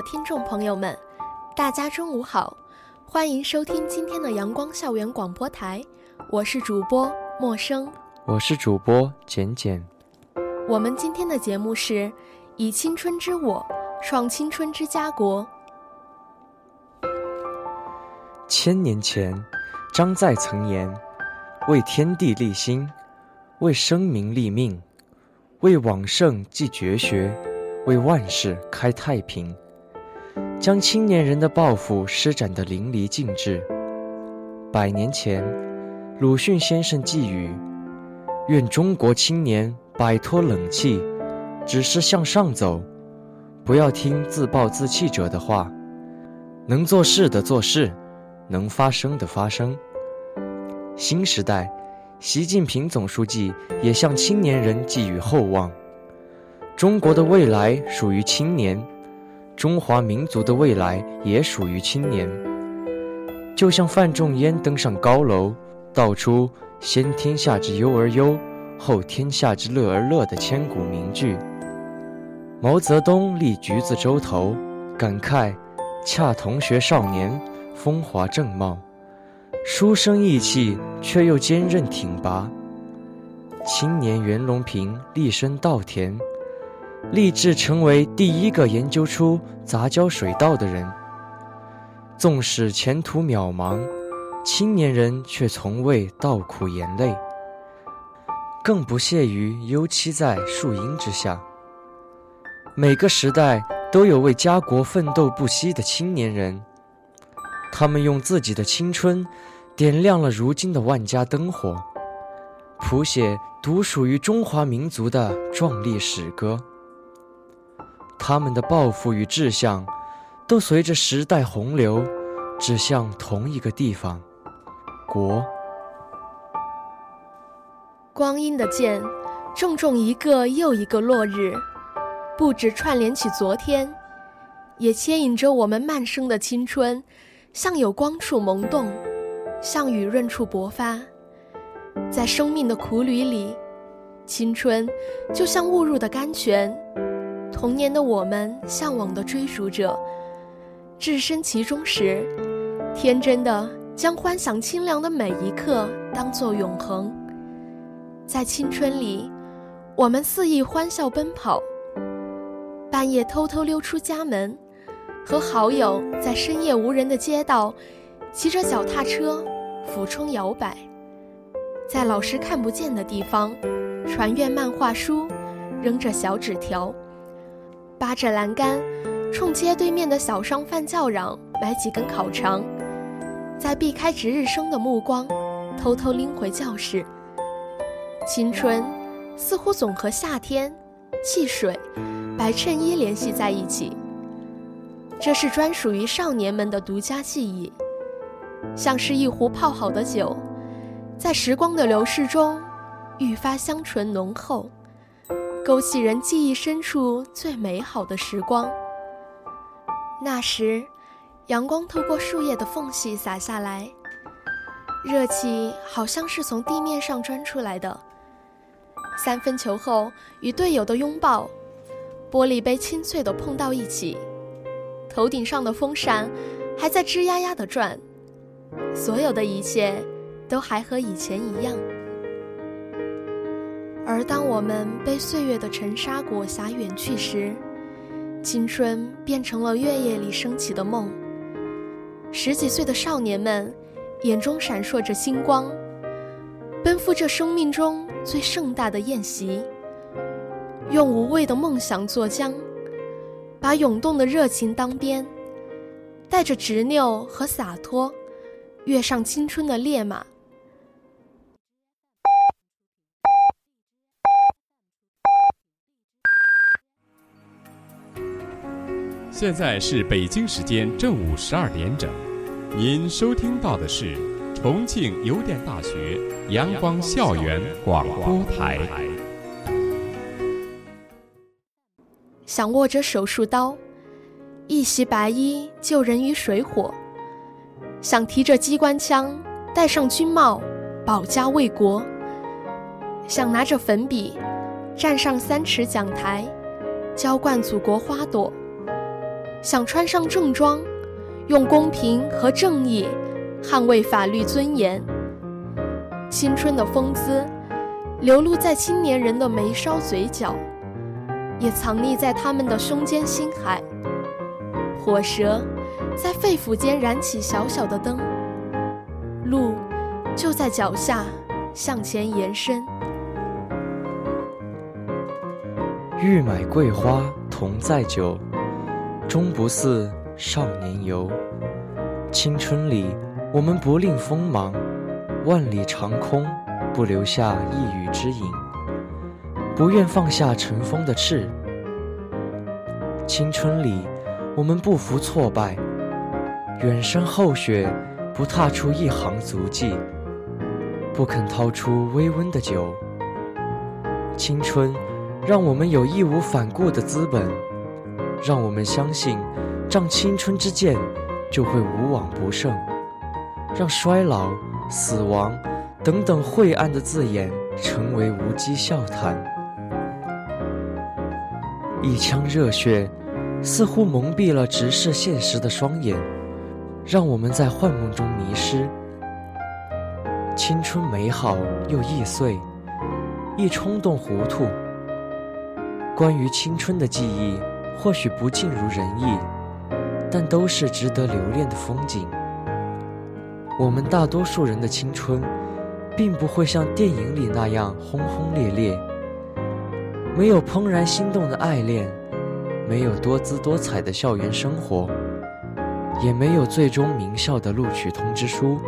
的听众朋友们，大家中午好，欢迎收听今天的阳光校园广播台，我是主播陌生，我是主播简简。我们今天的节目是以青春之我创青春之家国。千年前，张载曾言：“为天地立心，为生民立命，为往圣继绝学。”为万世开太平，将青年人的抱负施展得淋漓尽致。百年前，鲁迅先生寄语：“愿中国青年摆脱冷气，只是向上走，不要听自暴自弃者的话，能做事的做事，能发声的发声。”新时代，习近平总书记也向青年人寄予厚望。中国的未来属于青年，中华民族的未来也属于青年。就像范仲淹登上高楼，道出“先天下之忧而忧，后天下之乐而乐”的千古名句。毛泽东立橘子洲头，感慨：“恰同学少年，风华正茂，书生意气，却又坚韧挺拔。”青年袁隆平立身稻田。立志成为第一个研究出杂交水稻的人。纵使前途渺茫，青年人却从未倒苦言泪，更不屑于幽栖在树荫之下。每个时代都有为家国奋斗不息的青年人，他们用自己的青春，点亮了如今的万家灯火，谱写独属于中华民族的壮丽史歌。他们的抱负与志向，都随着时代洪流，指向同一个地方——国。光阴的箭，重重一个又一个落日，不止串联起昨天，也牵引着我们漫生的青春，向有光处萌动，向雨润处勃发。在生命的苦旅里，青春就像误入的甘泉。童年的我们，向往的追逐者，置身其中时，天真的将欢享清凉的每一刻当作永恒。在青春里，我们肆意欢笑奔跑，半夜偷偷溜出家门，和好友在深夜无人的街道，骑着脚踏车俯冲摇摆，在老师看不见的地方，传阅漫画书，扔着小纸条。扒着栏杆，冲街对面的小商贩叫嚷，买几根烤肠，再避开值日生的目光，偷偷拎回教室。青春似乎总和夏天、汽水、白衬衣联系在一起。这是专属于少年们的独家记忆，像是一壶泡好的酒，在时光的流逝中愈发香醇浓厚。勾起人记忆深处最美好的时光。那时，阳光透过树叶的缝隙洒下来，热气好像是从地面上钻出来的。三分球后与队友的拥抱，玻璃杯清脆地碰到一起，头顶上的风扇还在吱呀呀地转，所有的一切都还和以前一样。而当我们被岁月的尘沙裹挟远去时，青春变成了月夜里升起的梦。十几岁的少年们，眼中闪烁着星光，奔赴这生命中最盛大的宴席，用无畏的梦想做浆，把涌动的热情当鞭，带着执拗和洒脱，跃上青春的烈马。现在是北京时间正午十二点整，您收听到的是重庆邮电大学阳光校园广播台。想握着手术刀，一袭白衣救人于水火；想提着机关枪，戴上军帽，保家卫国；想拿着粉笔，站上三尺讲台，浇灌祖国花朵；想穿上正装，用公平和正义捍卫法律尊严。青春的风姿，流露在青年人的眉梢嘴角。也藏匿在他们的胸间心海。火舌在肺腑间燃起小小的灯，路就在脚下向前延伸。欲买桂花同载酒，终不似少年游。青春里，我们不吝锋芒，万里长空不留下一羽之影。不愿放下尘封的翅。青春里，我们不服挫败，远山后雪，不踏出一行足迹，不肯掏出微温的酒。青春，让我们有义无反顾的资本，让我们相信，仗青春之剑，就会无往不胜，让衰老、死亡等等晦暗的字眼成为无稽笑谈。一腔热血，似乎蒙蔽了直视现实的双眼，让我们在幻梦中迷失。青春美好又易碎，易冲动糊涂。关于青春的记忆，或许不尽如人意，但都是值得留恋的风景。我们大多数人的青春，并不会像电影里那样轰轰烈烈。没有怦然心动的爱恋，没有多姿多彩的校园生活，也没有最终名校的录取通知书。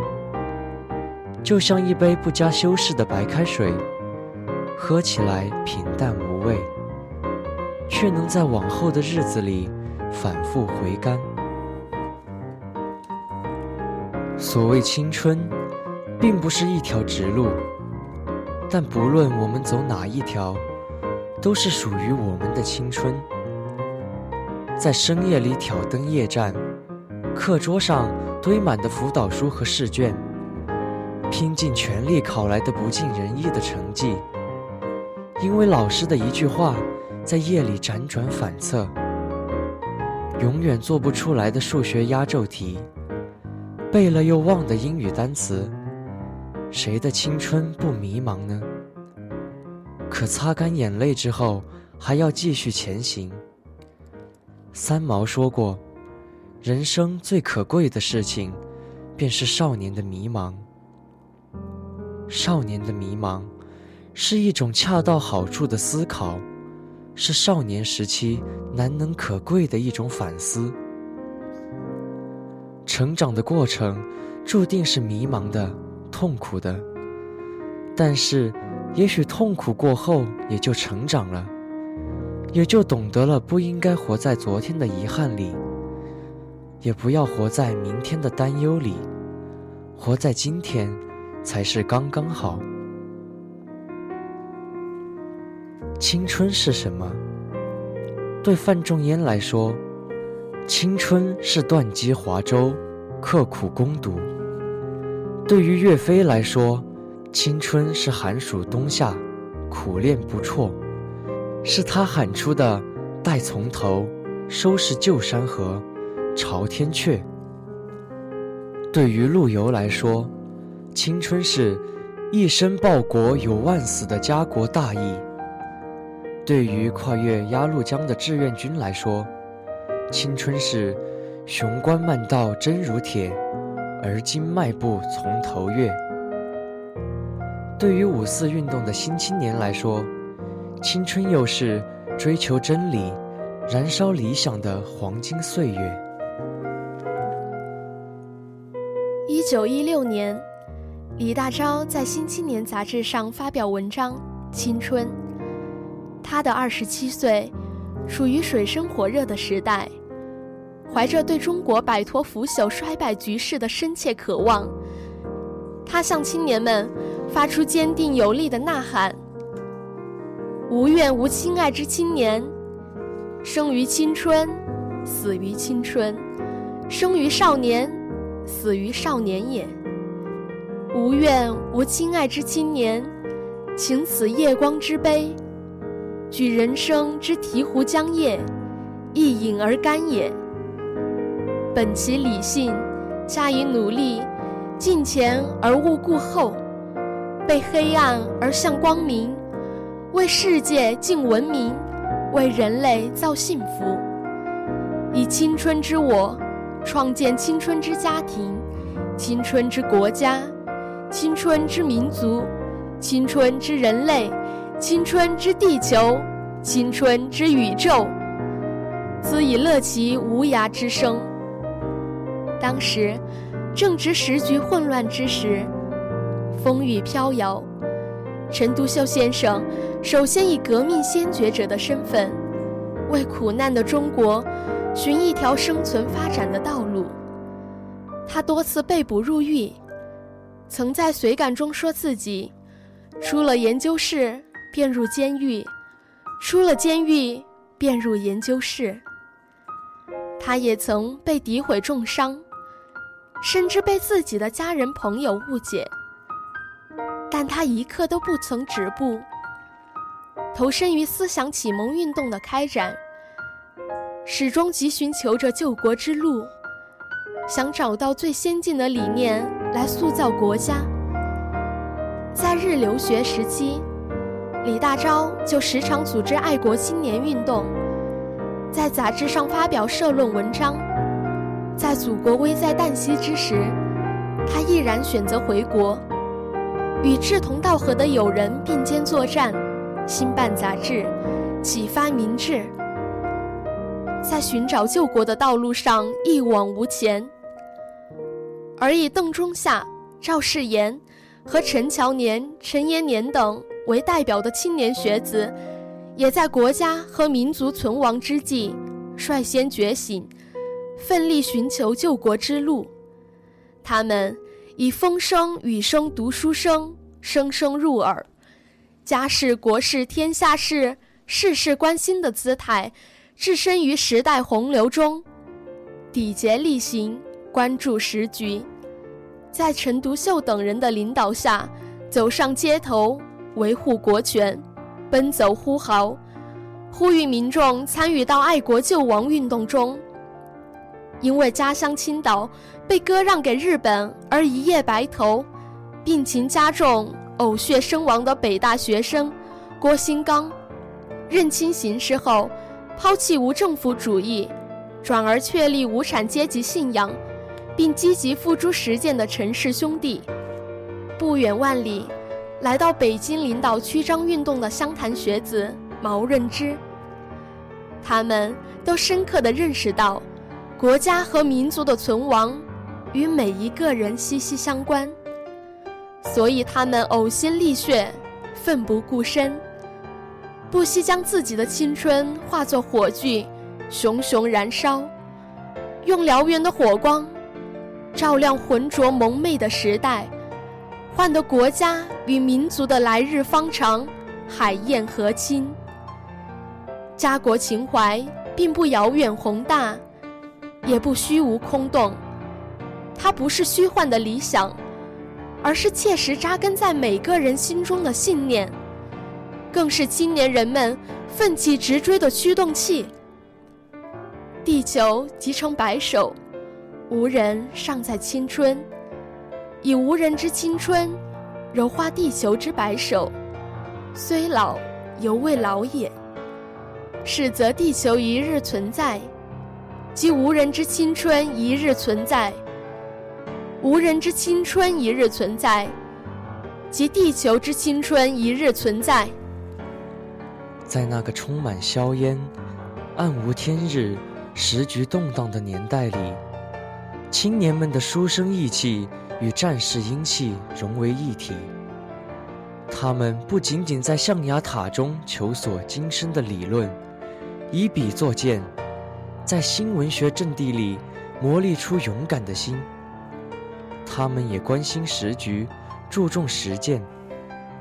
就像一杯不加修饰的白开水，喝起来平淡无味，却能在往后的日子里反复回甘。所谓青春，并不是一条直路，但不论我们走哪一条。都是属于我们的青春，在深夜里挑灯夜战，课桌上堆满的辅导书和试卷，拼尽全力考来的不尽人意的成绩，因为老师的一句话，在夜里辗转反侧，永远做不出来的数学压轴题，背了又忘的英语单词，谁的青春不迷茫呢？可擦干眼泪之后，还要继续前行。三毛说过：“人生最可贵的事情，便是少年的迷茫。少年的迷茫，是一种恰到好处的思考，是少年时期难能可贵的一种反思。成长的过程，注定是迷茫的、痛苦的，但是。”也许痛苦过后，也就成长了，也就懂得了不应该活在昨天的遗憾里，也不要活在明天的担忧里，活在今天才是刚刚好。青春是什么？对范仲淹来说，青春是断机华舟，刻苦攻读；对于岳飞来说，青春是寒暑冬夏，苦练不辍，是他喊出的“待从头，收拾旧山河，朝天阙”。对于陆游来说，青春是一生报国有万死的家国大义；对于跨越鸭绿江的志愿军来说，青春是雄关漫道真如铁，而今迈步从头越。对于五四运动的新青年来说，青春又是追求真理、燃烧理想的黄金岁月。一九一六年，李大钊在《新青年》杂志上发表文章《青春》。他的二十七岁，处于水深火热的时代，怀着对中国摆脱腐朽衰败局势的深切渴望，他向青年们发出坚定有力的呐喊：“无怨无亲爱之青年，生于青春，死于青春；生于少年，死于少年也。无怨无亲爱之青年，请此夜光之杯，举人生之醍醐浆液，一饮而干也。”本其理性，加以努力，进前而勿顾后，被黑暗而向光明，为世界尽文明，为人类造幸福。以青春之我，创建青春之家庭，青春之国家，青春之民族，青春之人类，青春之地球，青春之宇宙。兹以乐其无涯之声。当时，正值时局混乱之时，风雨飘摇。陈独秀先生首先以革命先觉者的身份，为苦难的中国寻一条生存发展的道路。他多次被捕入狱，曾在随感中说自己：出了研究室便入监狱，出了监狱便入研究室。他也曾被诋毁重伤。甚至被自己的家人朋友误解，但他一刻都不曾止步，投身于思想启蒙运动的开展，始终急寻求着救国之路，想找到最先进的理念来塑造国家。在日留学时期，李大钊就时常组织爱国青年运动，在杂志上发表社论文章。在祖国危在旦夕之时，他毅然选择回国，与志同道合的友人并肩作战，兴办杂志，启发民智，在寻找救国的道路上一往无前。而以邓中夏、赵世炎和陈乔年、陈延年等为代表的青年学子，也在国家和民族存亡之际，率先觉醒。奋力寻求救国之路，他们以风声雨声读书声，声声入耳，家事国事天下事，事事关心的姿态，置身于时代洪流中，砥节力行，关注时局，在陈独秀等人的领导下，走上街头，维护国权，奔走呼号，呼吁民众参与到爱国救亡运动中。因为家乡青岛被割让给日本而一夜白头，病情加重，呕血身亡的北大学生郭新刚，认清形势后，抛弃无政府主义，转而确立无产阶级信仰，并积极付诸实践的陈氏兄弟，不远万里，来到北京领导曲张运动的湘潭学子毛润之，他们都深刻地认识到。国家和民族的存亡，与每一个人息息相关，所以他们呕心沥血，奋不顾身，不惜将自己的青春化作火炬，熊熊燃烧，用燎原的火光，照亮浑浊蒙昧的时代，换得国家与民族的来日方长，海晏河清。家国情怀并不遥远宏大。也不虚无空洞，它不是虚幻的理想，而是切实扎根在每个人心中的信念，更是青年人们奋起直追的驱动器。地球即成白首，无人尚在青春，以无人之青春，柔化地球之白首，虽老犹未老也。是则地球一日存在。即无人之青春一日存在，无人之青春一日存在，即地球之青春一日存在。在那个充满硝烟、暗无天日、时局动荡的年代里，青年们的书生意气与战士英气融为一体。他们不仅仅在象牙塔中求索今生的理论，以笔作剑。在新文学阵地里磨砺出勇敢的心。他们也关心时局，注重实践，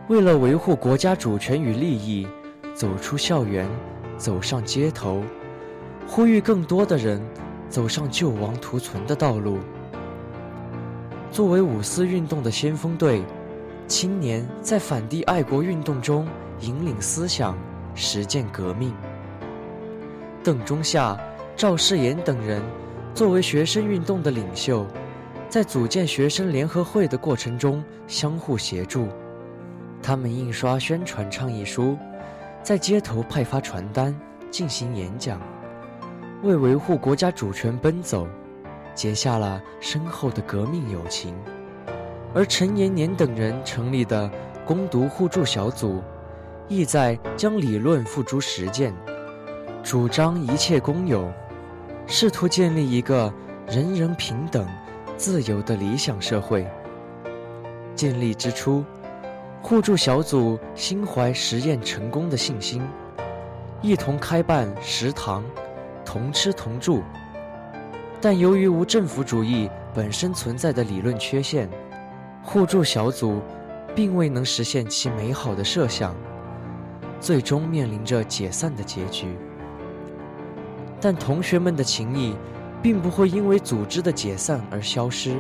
为了维护国家主权与利益，走出校园，走上街头，呼吁更多的人走上救亡图存的道路。作为五四运动的先锋队，青年在反帝爱国运动中引领思想，实践革命。邓中夏、赵世炎等人作为学生运动的领袖，在组建学生联合会的过程中相互协助。他们印刷宣传倡议书，在街头派发传单，进行演讲，为维护国家主权奔走，结下了深厚的革命友情。而陈延年等人成立的攻读互助小组，意在将理论付诸实践。主张一切公有，试图建立一个人人平等、自由的理想社会。建立之初，互助小组心怀实验成功的信心，一同开办食堂，同吃同住。但由于无政府主义本身存在的理论缺陷，互助小组并未能实现其美好的设想，最终面临着解散的结局。但同学们的情谊，并不会因为组织的解散而消失。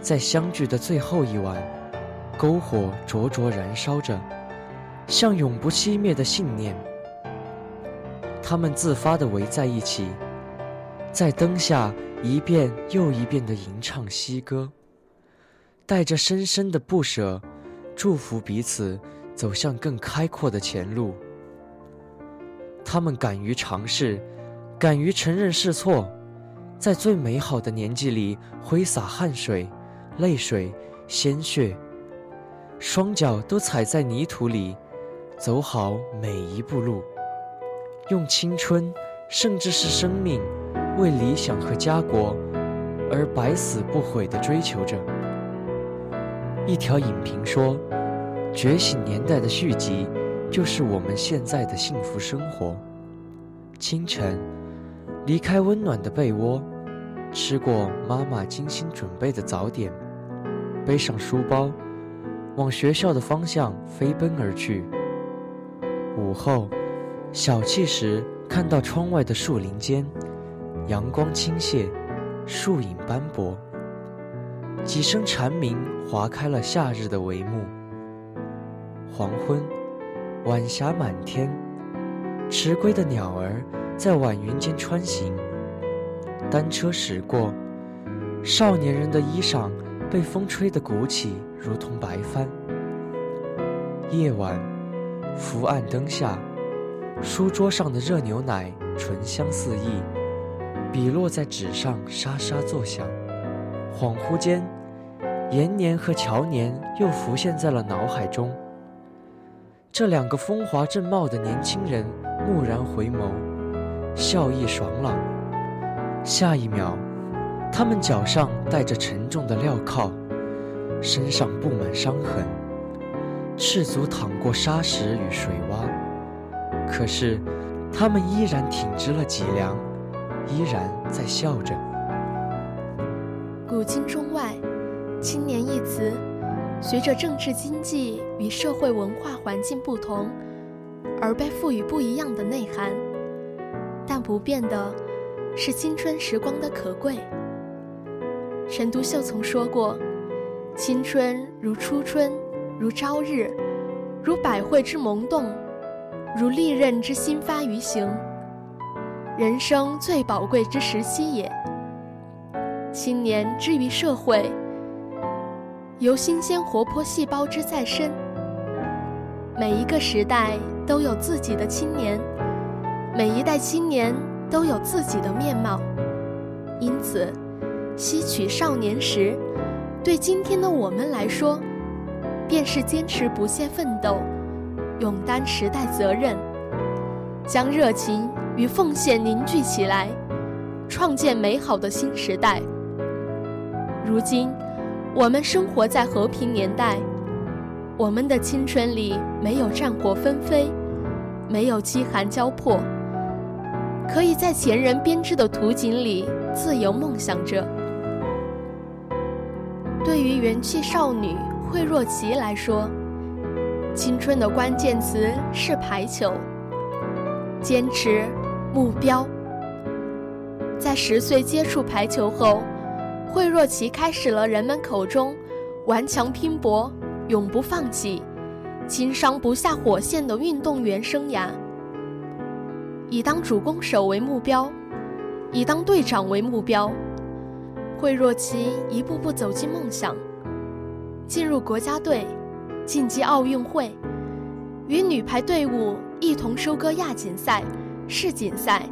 在相聚的最后一晚，篝火灼灼燃烧着，像永不熄灭的信念。他们自发地围在一起，在灯下一遍又一遍地吟唱西歌，带着深深的不舍，祝福彼此走向更开阔的前路。他们敢于尝试。敢于承认试错，在最美好的年纪里挥洒汗水、泪水、鲜血，双脚都踩在泥土里，走好每一步路，用青春，甚至是生命，为理想和家国而百死不悔地追求着。一条影评说：“觉醒年代的续集，就是我们现在的幸福生活。”清晨。离开温暖的被窝，吃过妈妈精心准备的早点，背上书包，往学校的方向飞奔而去。午后，小憩时看到窗外的树林间，阳光倾泻，树影斑驳。几声蝉鸣划开了夏日的帷幕。黄昏，晚霞满天，迟归的鸟儿。在晚云间穿行，单车驶过，少年人的衣裳被风吹得鼓起，如同白帆。夜晚，伏案灯下，书桌上的热牛奶醇香四溢，笔落在纸上沙沙作响。恍惚间，延年和乔年又浮现在了脑海中。这两个风华正茂的年轻人蓦然回眸。笑意爽朗。下一秒，他们脚上带着沉重的镣铐，身上布满伤痕，赤足淌过沙石与水洼。可是，他们依然挺直了脊梁，依然在笑着。古今中外，青年一词，随着政治经济与社会文化环境不同，而被赋予不一样的内涵。但不变的，是青春时光的可贵。陈独秀曾说过：“青春如初春，如朝日，如百卉之萌动，如利刃之新发于行。人生最宝贵之时期也。青年之于社会，由新鲜活泼细胞之再生。每一个时代都有自己的青年。”每一代青年都有自己的面貌，因此，吸取少年时，对今天的我们来说，便是坚持不懈奋斗，勇担时代责任，将热情与奉献凝聚起来，创建美好的新时代。如今，我们生活在和平年代，我们的青春里没有战火纷飞，没有饥寒交迫。可以在前人编织的图景里自由梦想着。对于元气少女惠若琪来说，青春的关键词是排球、坚持、目标。在十岁接触排球后，惠若琪开始了人们口中顽强拼搏、永不放弃、轻伤不下火线的运动员生涯。以当主攻手为目标，以当队长为目标，惠若琪一步步走进梦想，进入国家队，晋级奥运会，与女排队伍一同收割亚锦赛、世锦赛，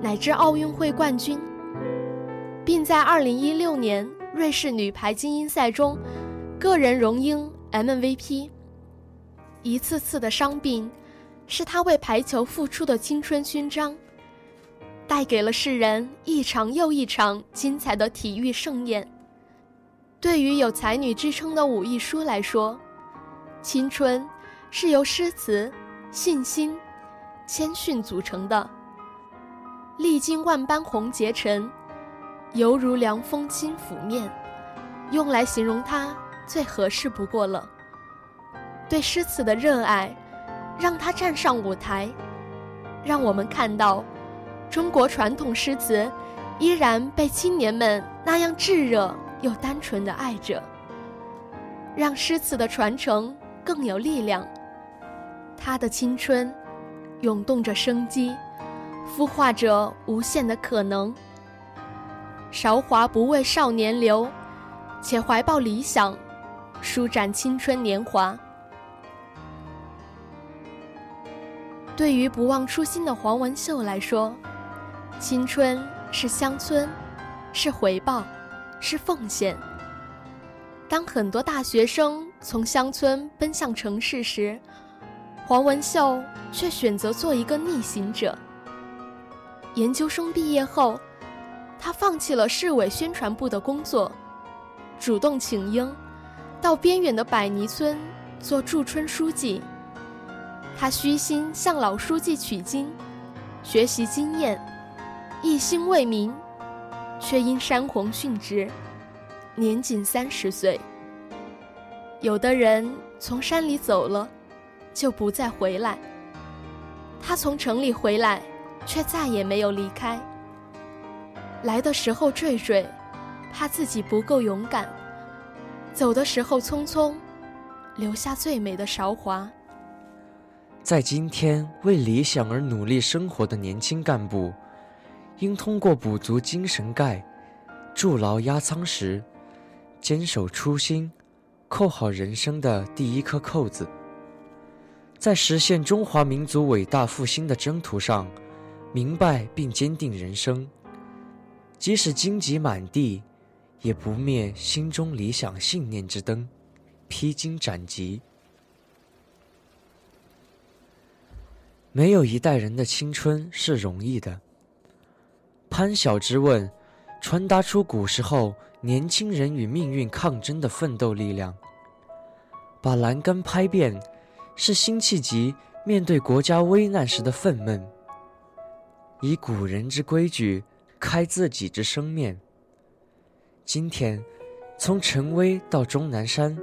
乃至奥运会冠军，并在2016年瑞士女排精英赛中，个人荣膺 MVP。一次次的伤病。是他为排球付出的青春勋章，带给了世人一场又一场精彩的体育盛宴。对于有才女之称的武亦姝来说，青春是由诗词、信心、谦逊组成的。历经万般红结尘，犹如凉风轻拂面，用来形容他最合适不过了。对诗词的热爱。让他站上舞台，让我们看到中国传统诗词依然被青年们那样炙热又单纯的爱着，让诗词的传承更有力量。他的青春涌动着生机，孵化着无限的可能。韶华不为少年留，且怀抱理想，舒展青春年华。对于不忘初心的黄文秀来说，青春是乡村，是回报，是奉献。当很多大学生从乡村奔向城市时，黄文秀却选择做一个逆行者。研究生毕业后，他放弃了市委宣传部的工作，主动请缨，到边远的百泥村做驻村书记。他虚心向老书记取经，学习经验，一心为民，却因山洪殉职，年仅三十岁。有的人从山里走了，就不再回来。他从城里回来，却再也没有离开。来的时候惴惴，怕自己不够勇敢；走的时候匆匆，留下最美的韶华。在今天为理想而努力生活的年轻干部，应通过补足精神钙，筑牢压舱石，坚守初心，扣好人生的第一颗扣子，在实现中华民族伟大复兴的征途上，明白并坚定人生。即使荆棘满地，也不灭心中理想信念之灯，披荆斩棘。没有一代人的青春是容易的。潘晓之问，传达出古时候年轻人与命运抗争的奋斗力量。把栏杆拍遍，是辛弃疾面对国家危难时的愤懑。以古人之规矩，开自己之生面。今天，从陈薇到钟南山，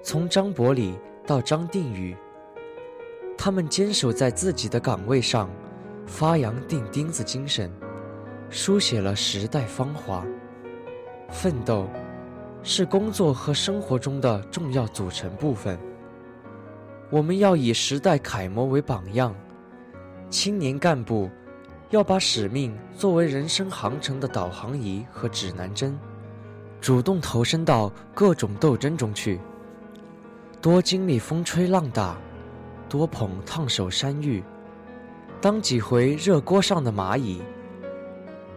从张伯礼到张定宇。他们坚守在自己的岗位上，发扬钉钉子精神，书写了时代芳华。奋斗是工作和生活中的重要组成部分。我们要以时代楷模为榜样，青年干部要把使命作为人生航程的导航仪和指南针，主动投身到各种斗争中去，多经历风吹浪打。多捧烫手山芋，当几回热锅上的蚂蚁，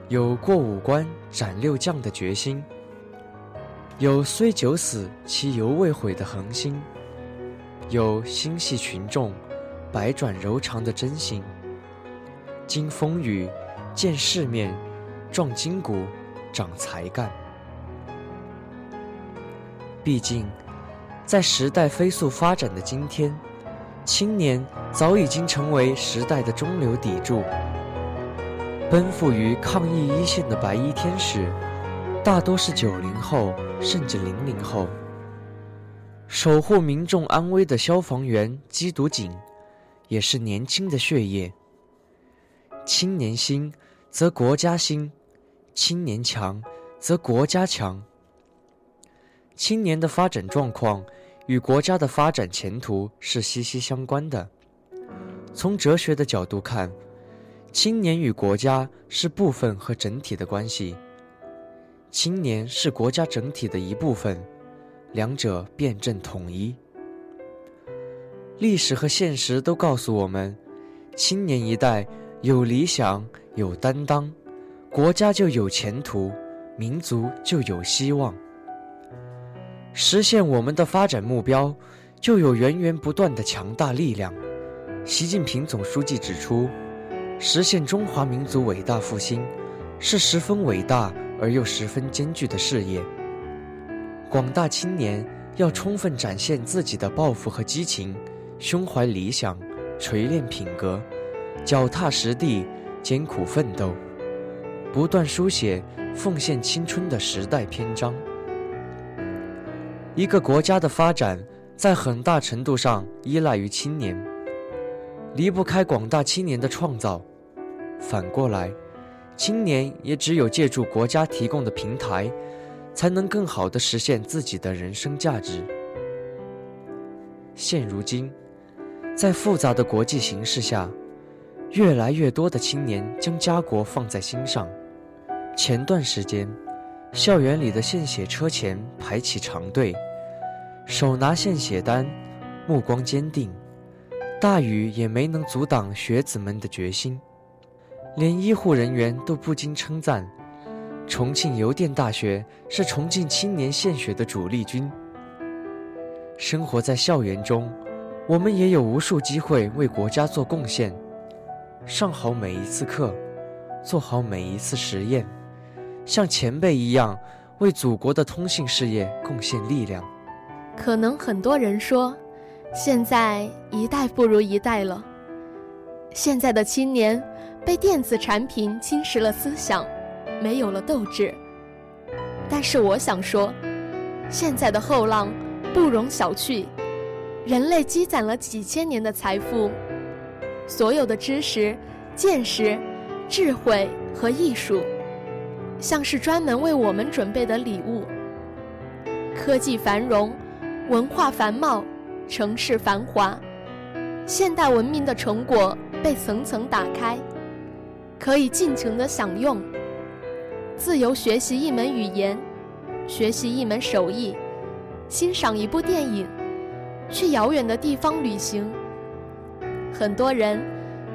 有过五关斩六将的决心，有虽九死其犹未悔的恒心，有心系群众，百转柔肠的真心。经风雨，见世面，壮筋骨，长才干。毕竟，在时代飞速发展的今天。青年早已经成为时代的中流砥柱，奔赴于抗疫一线的白衣天使，大多是九零后甚至零零后。守护民众安危的消防员、缉毒警，也是年轻的血液。青年兴，则国家兴；青年强，则国家强。青年的发展状况与国家的发展前途是息息相关的。从哲学的角度看，青年与国家是部分和整体的关系。青年是国家整体的一部分，两者辩证统一。历史和现实都告诉我们，青年一代有理想、有担当，国家就有前途，民族就有希望。实现我们的发展目标，就有源源不断的强大力量。习近平总书记指出，实现中华民族伟大复兴，是十分伟大而又十分艰巨的事业。广大青年要充分展现自己的抱负和激情，胸怀理想，锤炼品格，脚踏实地，艰苦奋斗，不断书写奉献青春的时代篇章。一个国家的发展，在很大程度上依赖于青年。离不开广大青年的创造，反过来，青年也只有借助国家提供的平台，才能更好地实现自己的人生价值。现如今，在复杂的国际形势下，越来越多的青年将家国放在心上。前段时间，校园里的献血车前排起长队，手拿献血单，目光坚定。大雨也没能阻挡学子们的决心，连医护人员都不禁称赞：重庆邮电大学是重庆青年献血的主力军。生活在校园中，我们也有无数机会为国家做贡献，上好每一次课，做好每一次实验，像前辈一样为祖国的通信事业贡献力量。可能很多人说。现在一代不如一代了。现在的青年被电子产品侵蚀了思想，没有了斗志。但是我想说，现在的后浪不容小觑。人类积攒了几千年的财富，所有的知识、见识、智慧和艺术，像是专门为我们准备的礼物。科技繁荣，文化繁茂。城市繁华，现代文明的成果被层层打开，可以尽情的享用，自由学习一门语言，学习一门手艺，欣赏一部电影，去遥远的地方旅行。很多人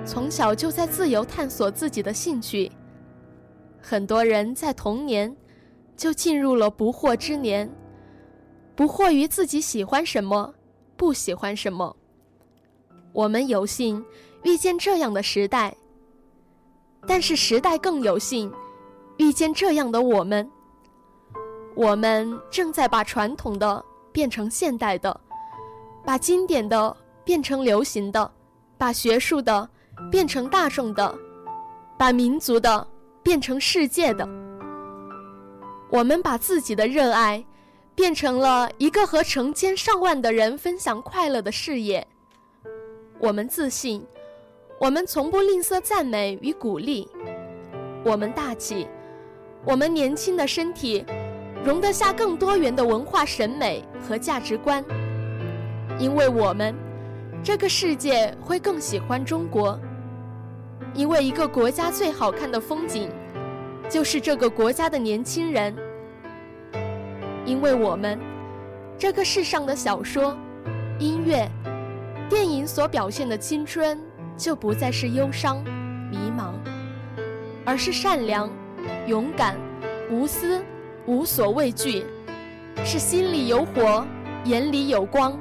从小就在自由探索自己的兴趣，很多人在童年就进入了不惑之年，不惑于自己喜欢什么。不喜欢什么？我们有幸遇见这样的时代，但是时代更有幸遇见这样的我们。我们正在把传统的变成现代的，把经典的变成流行的，把学术的变成大众的，把民族的变成世界的。我们把自己的热爱。变成了一个和成千上万的人分享快乐的事业。我们自信，我们从不吝啬赞美与鼓励。我们大气，我们年轻的身体容得下更多元的文化审美和价值观。因为我们，这个世界会更喜欢中国。因为一个国家最好看的风景，就是这个国家的年轻人。因为我们，这个世上的小说、音乐、电影所表现的青春，就不再是忧伤、迷茫，而是善良、勇敢、无私、无所畏惧，是心里有火，眼里有光。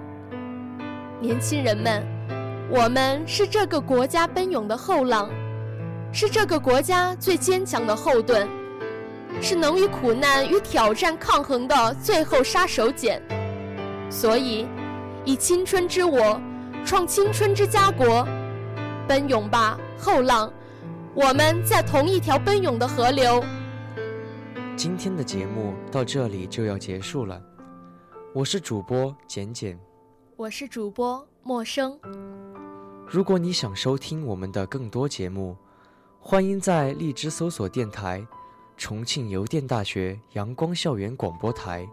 年轻人们，我们是这个国家奔涌的后浪，是这个国家最坚强的后盾。是能与苦难与挑战抗衡的最后杀手锏，所以，以青春之我，创青春之家国，奔涌吧后浪！我们在同一条奔涌的河流。今天的节目到这里就要结束了，我是主播简简，我是主播陌生。如果你想收听我们的更多节目，欢迎在荔枝搜索电台“重庆邮电大学阳光校园广播台”。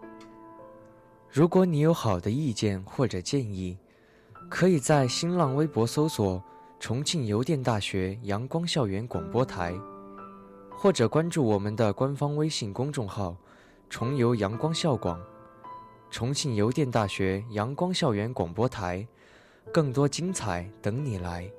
如果你有好的意见或者建议，可以在新浪微博搜索“重庆邮电大学阳光校园广播台”，或者关注我们的官方微信公众号“重邮阳光校广”。重庆邮电大学阳光校园广播台，更多精彩等你来。